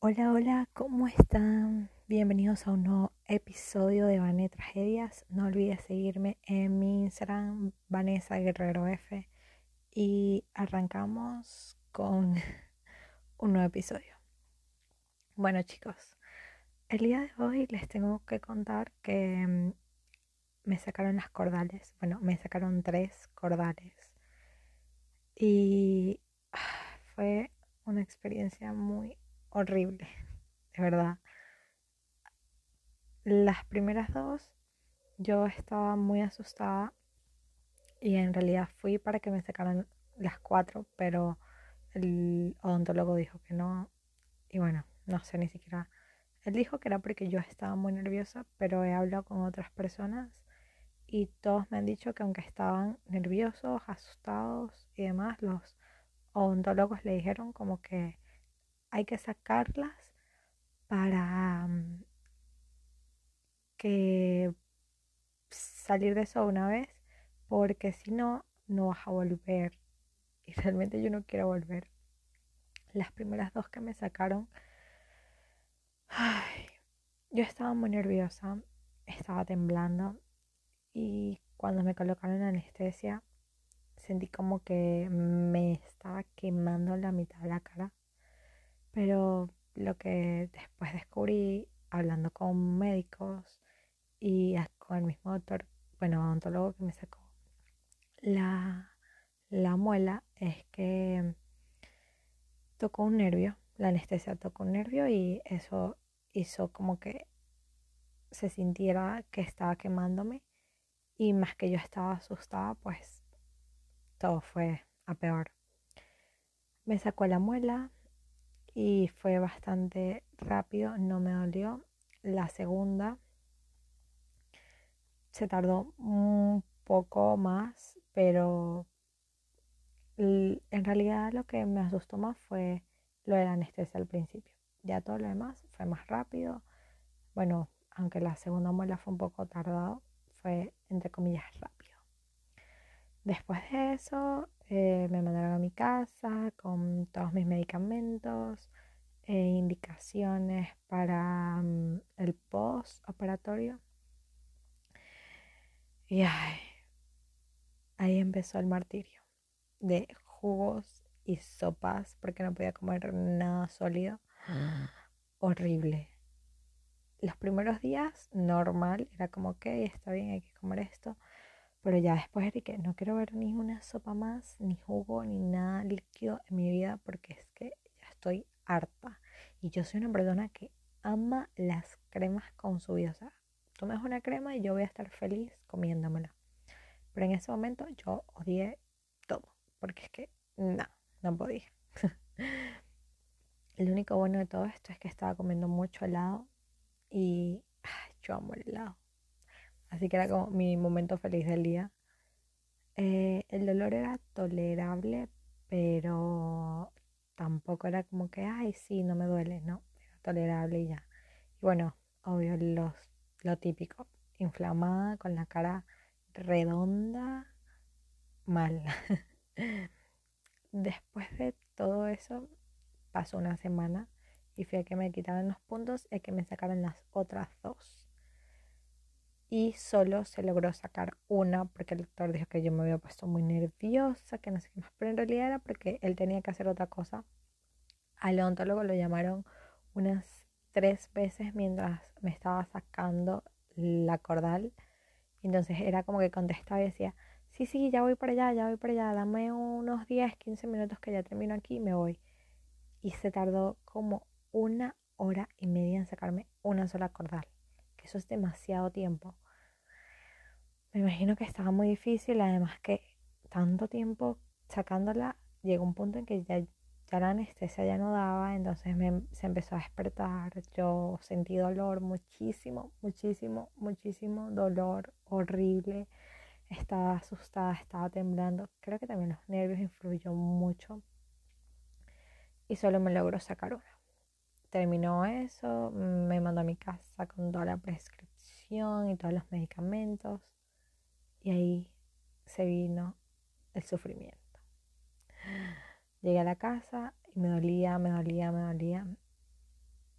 Hola, hola, ¿cómo están? Bienvenidos a un nuevo episodio de Vané Tragedias. No olvides seguirme en mi Instagram, Vanessa Guerrero F. Y arrancamos con un nuevo episodio. Bueno, chicos, el día de hoy les tengo que contar que mm, me sacaron las cordales. Bueno, me sacaron tres cordales. Y ah, fue una experiencia muy horrible, de verdad. Las primeras dos yo estaba muy asustada y en realidad fui para que me sacaran las cuatro, pero el odontólogo dijo que no. Y bueno, no sé ni siquiera. Él dijo que era porque yo estaba muy nerviosa, pero he hablado con otras personas y todos me han dicho que aunque estaban nerviosos, asustados y demás, los odontólogos le dijeron como que hay que sacarlas para mm, que salir de eso una vez, porque si no, no vas a volver. Y realmente yo no quiero volver. Las primeras dos que me sacaron, ay, yo estaba muy nerviosa, estaba temblando y cuando me colocaron anestesia sentí como que me estaba quemando la mitad de la cara pero lo que después descubrí hablando con médicos y con el mismo doctor, bueno, odontólogo que me sacó la, la muela es que tocó un nervio, la anestesia tocó un nervio y eso hizo como que se sintiera que estaba quemándome y más que yo estaba asustada, pues todo fue a peor. Me sacó la muela, y fue bastante rápido, no me dolió. La segunda se tardó un poco más, pero en realidad lo que me asustó más fue lo de la anestesia al principio. Ya todo lo demás fue más rápido. Bueno, aunque la segunda muela fue un poco tardado, fue entre comillas rápido. Después de eso eh, me mandaron a mi casa con todos mis medicamentos, e indicaciones para mm, el post operatorio. Y ahí empezó el martirio de jugos y sopas porque no podía comer nada sólido. Horrible. Los primeros días, normal, era como, ok, está bien, hay que comer esto. Pero ya después de que no quiero ver ni una sopa más, ni jugo, ni nada líquido en mi vida porque es que ya estoy harta. Y yo soy una persona que ama las cremas con su vida. O sea, tú me das una crema y yo voy a estar feliz comiéndomela. Pero en ese momento yo odié todo. Porque es que no, no podía. el único bueno de todo esto es que estaba comiendo mucho helado. Y yo amo el helado. Así que era como mi momento feliz del día. Eh, el dolor era tolerable, pero tampoco era como que, ay, sí, no me duele, no, era tolerable y ya. Y bueno, obvio, los, lo típico, inflamada, con la cara redonda, mal. Después de todo eso, pasó una semana y fue que me quitaron los puntos y que me sacaron las otras dos y solo se logró sacar una porque el doctor dijo que yo me había puesto muy nerviosa, que no sé qué más, pero en realidad era porque él tenía que hacer otra cosa. Al odontólogo lo llamaron unas tres veces mientras me estaba sacando la cordal. Entonces era como que contestaba y decía, sí, sí, ya voy para allá, ya voy para allá, dame unos 10, 15 minutos que ya termino aquí y me voy. Y se tardó como una hora y media en sacarme una sola cordal eso es demasiado tiempo. Me imagino que estaba muy difícil, además que tanto tiempo sacándola, llegó un punto en que ya, la anestesia ya no daba, entonces se empezó a despertar, yo sentí dolor, muchísimo, muchísimo, muchísimo dolor horrible, estaba asustada, estaba temblando, creo que también los nervios influyó mucho y solo me logró sacar una terminó eso, me mandó a mi casa con toda la prescripción y todos los medicamentos. Y ahí se vino el sufrimiento. Llegué a la casa y me dolía, me dolía, me dolía.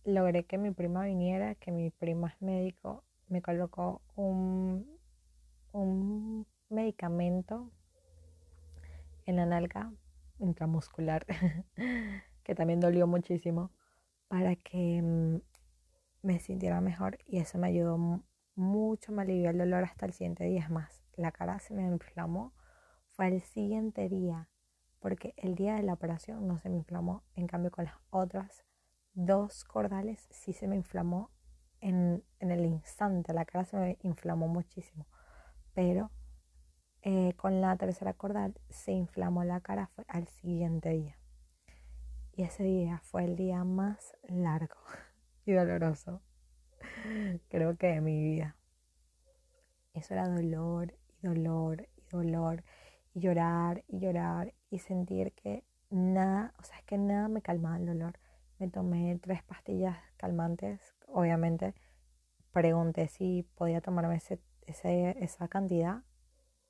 logré que mi prima viniera, que mi prima es médico, me colocó un, un medicamento en la nalga intramuscular, que también dolió muchísimo, para que mm, me sintiera mejor y eso me ayudó mucho, me alivió el dolor hasta el siguiente día. Es más, la cara se me inflamó, fue el siguiente día, porque el día de la operación no se me inflamó, en cambio con las otras dos cordales sí se me inflamó en, el instante, la cara se me inflamó muchísimo, pero eh, con la tercera cordal se inflamó la cara. Fue al siguiente día. Y ese día fue el día más largo y doloroso, creo que de mi vida. Eso era dolor y dolor y dolor y llorar y llorar y sentir que nada, o sea, es que nada me calmaba el dolor. Me tomé tres pastillas calmantes, obviamente pregunté si podía tomarme ese, esa cantidad,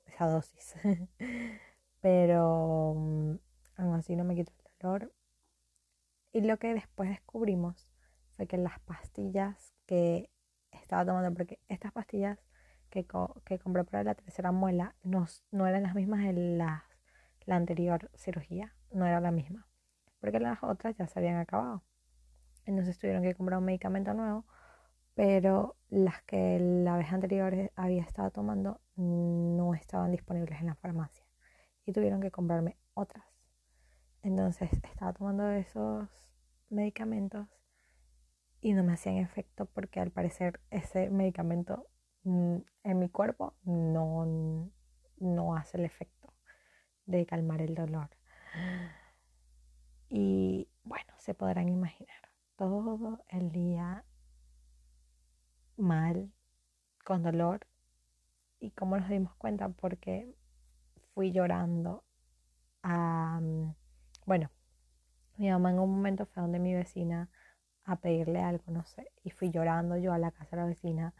esa dosis, pero mm, aún así no me quitó el dolor. Y lo que después descubrimos fue que las pastillas que estaba tomando, porque estas pastillas que, que compré para la tercera muela no, no eran las mismas de la anterior cirugía, no era la misma, porque las otras ya se habían acabado. Entonces tuvieron que comprar un medicamento nuevo, pero las que la vez anterior había estado tomando no estaban disponibles en la farmacia y tuvieron que comprarme otras. Entonces estaba tomando esos medicamentos y no me hacían efecto porque al parecer ese medicamento Mm, en mi cuerpo no, no hace el efecto de calmar el dolor. Y bueno, se podrán imaginar todo el día mal, con dolor. ¿Y cómo nos dimos cuenta? Porque fui llorando a... Bueno, mi mamá en un momento fue donde mi vecina a pedirle algo, no sé, y fui llorando yo a la casa de la vecina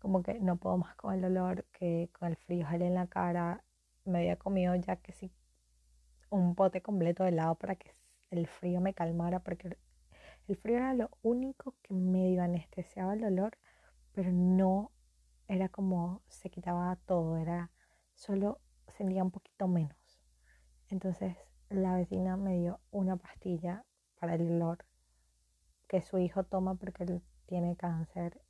como que no puedo más con el dolor, que con el frío sale en la cara. Me había comido ya que sí un pote completo de helado para que el frío me calmara, porque el frío era lo único que medio anestesiaba el dolor, pero no era como se quitaba todo, era solo sentía un poquito menos. Entonces la vecina me dio una pastilla para el dolor que su hijo toma porque él tiene cáncer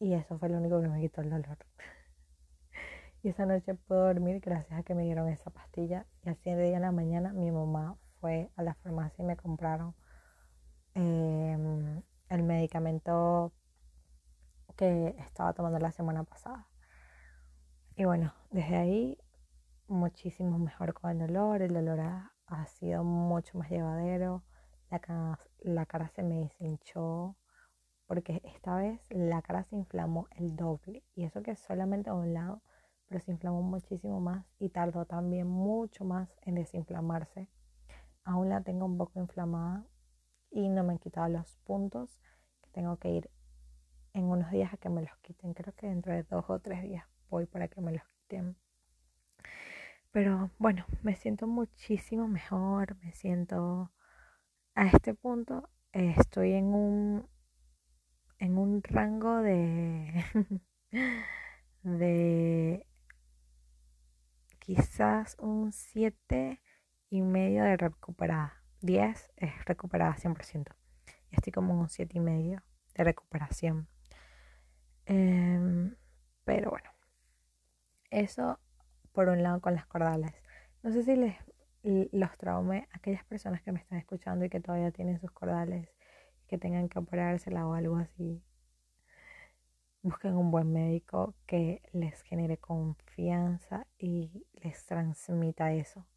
y eso fue lo único que me quitó el dolor. y esa noche pude dormir gracias a que me dieron esa pastilla. Y al siguiente día en la mañana mi mamá fue a la farmacia y me compraron em, el medicamento que estaba tomando la semana pasada. Y bueno, desde ahí muchísimo mejor con el dolor. El dolor ha, sido mucho más llevadero. La, cara se me deshinchó porque esta vez la cara se inflamó el doble y eso que solamente a un lado, pero se inflamó muchísimo más y tardó también mucho más en desinflamarse. Aún la tengo un poco inflamada y no me han quitado los puntos que tengo que ir en unos días a que me los quiten. Creo que dentro de dos o tres días voy para que me los quiten. Pero bueno, me siento muchísimo mejor, me siento a este punto estoy en un en un rango de, de quizás un 7 y medio de recuperada. 10 es recuperada 100%. Y estoy como en un 7 y medio de recuperación. Em, pero bueno, eso por un lado con las cordales. No sé si les los traumé a aquellas personas que me están escuchando y que todavía tienen sus cordales que tengan que operársela o algo así, busquen un buen médico que les genere confianza y les transmita eso.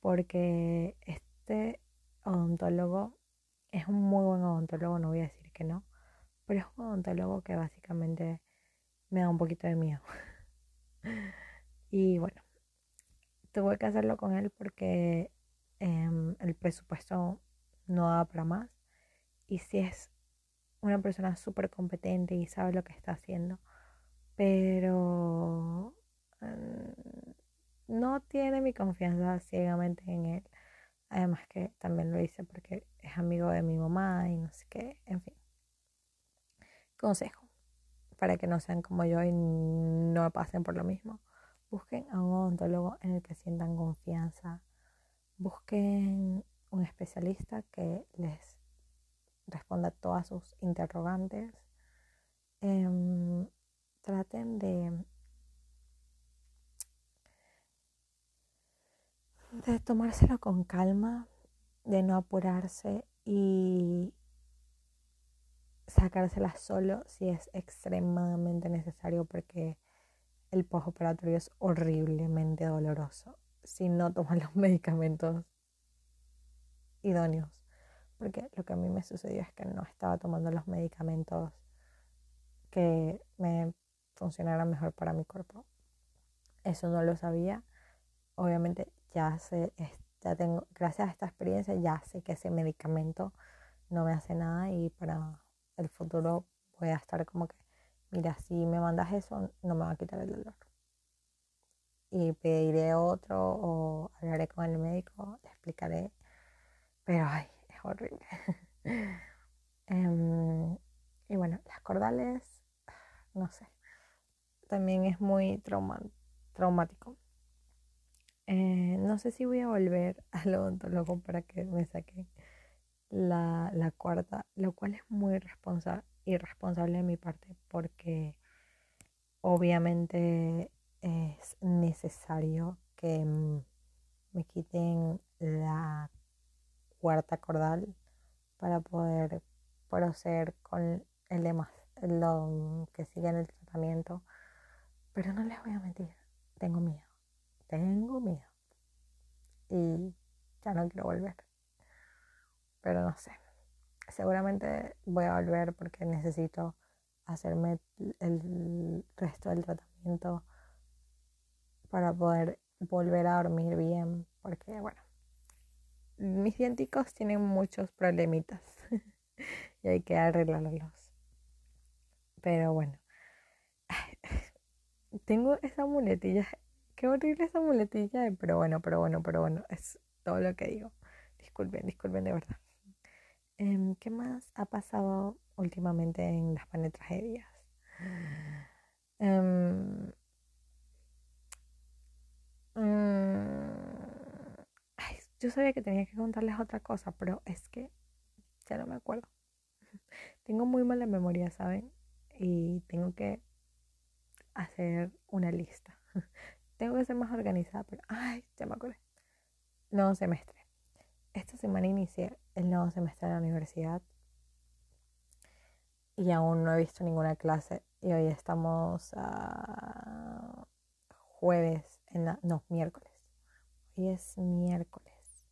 Porque este odontólogo es un muy buen odontólogo, no voy a decir que no, pero es un odontólogo que básicamente me da un poquito de miedo. y bueno, tuve que hacerlo con él porque em, el presupuesto no daba para más y si es una persona súper competente y sabe lo que está haciendo, pero mm, no tiene mi confianza ciegamente en él. Además que también lo hice porque es amigo de mi mamá y no Así que, en fin. Consejo, para que no sean como yo y no pasen por lo mismo. Busquen a un odontólogo en el que sientan confianza. Busquen un especialista que les responda todas sus interrogantes. Em, traten de, tomárselo con calma, de no apurarse y sacársela solo si es extremadamente necesario porque el postoperatorio es horriblemente doloroso si no toman los medicamentos idóneos. Porque lo que a mí me sucedió es que no estaba tomando los medicamentos que me funcionaran mejor para mi cuerpo. Eso no lo sabía. Obviamente ya sé, ya tengo, gracias a esta experiencia ya sé que ese medicamento no me hace nada y para el futuro voy a estar como que, mira, si me mandas eso, no me va a quitar el dolor. Y pediré otro o hablaré con el médico, le explicaré. Pero, ay, es horrible. Em, y bueno, las cordales, no sé, también es muy traumático. Eh, no sé si voy a volver al odontólogo para que me saquen la, la cuarta, lo cual es muy irresponsable de mi parte porque obviamente es necesario que me quiten la cuarta cordal para poder proceder con el demás, lo que sigue en el tratamiento. Pero no les voy a mentir, tengo miedo, tengo miedo. Y ya no quiero volver pero no sé. Seguramente voy a volver porque necesito hacerme el resto del tratamiento para poder volver a dormir bien, porque bueno, mis dientes tienen muchos problemitas y hay que arreglarlos. Pero bueno, tengo esa muletilla, qué horrible esa muletilla, pero bueno, pero bueno, pero bueno, es todo lo que digo. Disculpen, disculpen de verdad. Em, ¿Qué más ha pasado últimamente en las panetragedias? Em, mm, yo sabía que tenía que contarles otra cosa, pero es que ya no me acuerdo. Tengo muy mala memoria, ¿saben? Y tengo que hacer una lista. tengo que ser más organizada, pero ay, ya me acordé. Nuevo semestre. Esta semana inicié el nuevo semestre de la universidad y aún no he visto ninguna clase y hoy estamos a jueves, en no, miércoles. Hoy es miércoles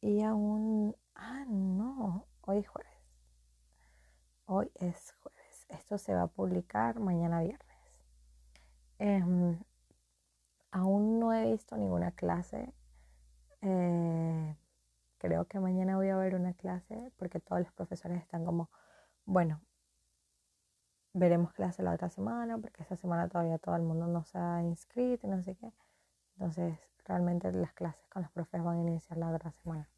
y aún, ah, no, hoy es jueves. Hoy es jueves. Esto se va a publicar mañana viernes. Em, aún no he visto ninguna clase. Eh, creo que mañana voy a ver una clase porque todos los profesores están como, bueno, veremos clase la otra semana porque esta semana todavía todo el mundo no se ha inscrito y no sé qué. Entonces, realmente las clases con los profes van a iniciar la otra semana.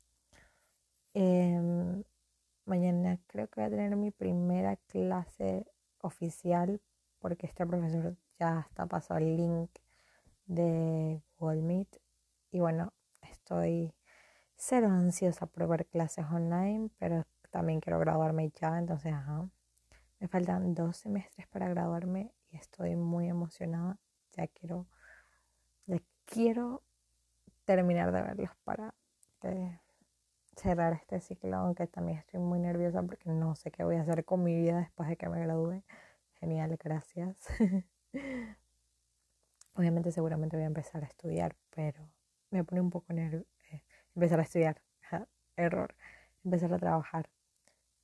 Em, mañana creo que voy a tener mi primera clase oficial porque este profesor ya está pasado el link de Google Meet y bueno, estoy cero ansiosa por ver clases online, pero también quiero graduarme ya, entonces, ajá. Me faltan dos semestres para graduarme y estoy muy emocionada. Ya quiero, ya quiero terminar de verlos para eh, cerrar este ciclo, aunque también estoy muy nerviosa porque no sé qué voy a hacer con mi vida después de que me gradúe. Genial, gracias. Obviamente seguramente voy a empezar a estudiar, pero me pone un poco nerviosa empezar a estudiar, error, empezar a trabajar.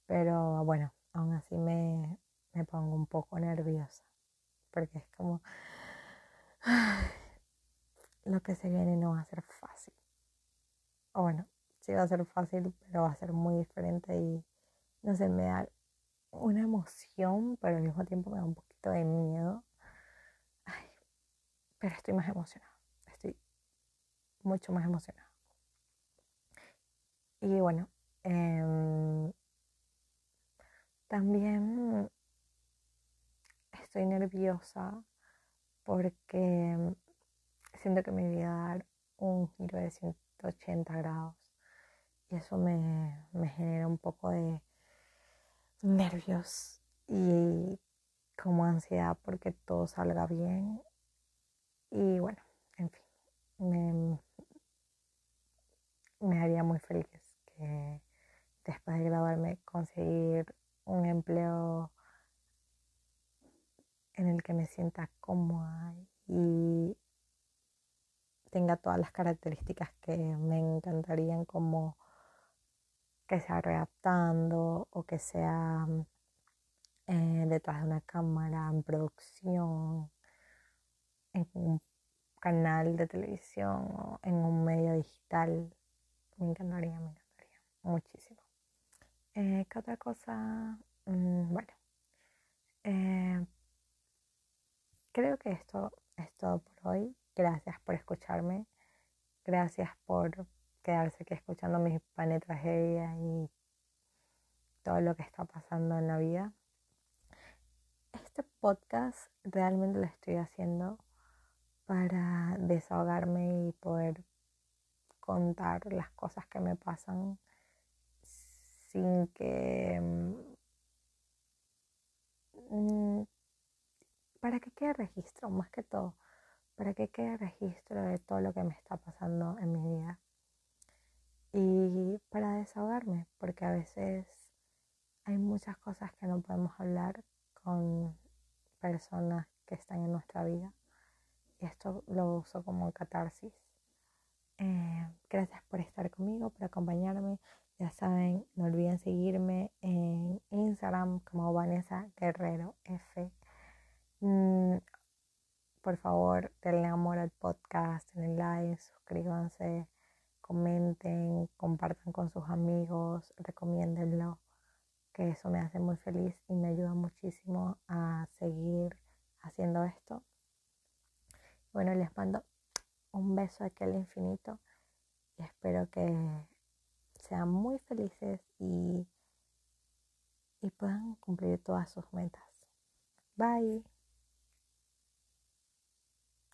Pero bueno, aún así me, me pongo un poco nerviosa, porque es como, lo que se viene no va a ser fácil. O bueno, sí va a ser fácil, pero va a ser muy diferente y no sé, me da una emoción, pero al mismo tiempo me da un poquito de miedo. pero estoy más emocionada, estoy mucho más emocionada. Y bueno, em, también estoy nerviosa porque siento que me voy a dar un giro de 180 grados. Y eso me, me genera un poco de nervios y como ansiedad porque todo salga bien. Y bueno, en fin, me, me haría muy feliz después de graduarme conseguir un empleo en el que me sienta cómoda y tenga todas las características que me encantarían como que sea readaptando o que sea eh, detrás de una cámara, en producción, en un canal de televisión o en un medio digital. Me encantaría, me encantaría muchísimo. Eh, ¿Qué otra cosa? Mm, bueno, eh, creo que esto es todo por hoy. Gracias por escucharme. Gracias por quedarse aquí escuchando mis pan y todo lo que está pasando en la vida. Este podcast realmente lo estoy haciendo para desahogarme y poder contar las cosas que me pasan sin que mm, para que quede registro más que todo para que quede registro de todo lo que me está pasando en mi vida y para desahogarme, porque a veces hay muchas cosas que no podemos hablar con personas que están en nuestra vida. Y esto lo uso como catarsis. Eh, gracias por estar conmigo, por acompañarme. Ya saben, no olviden seguirme en Instagram como Vanessa Guerrero F. Mm, por favor, denle amor al podcast, denle like, suscríbanse comenten, compartan con sus amigos, recomiéndenlo, que eso me hace muy feliz y me ayuda muchísimo a seguir haciendo esto. Bueno, les mando un beso aquí al infinito y espero que sean muy felices y, y puedan cumplir todas sus metas. Bye.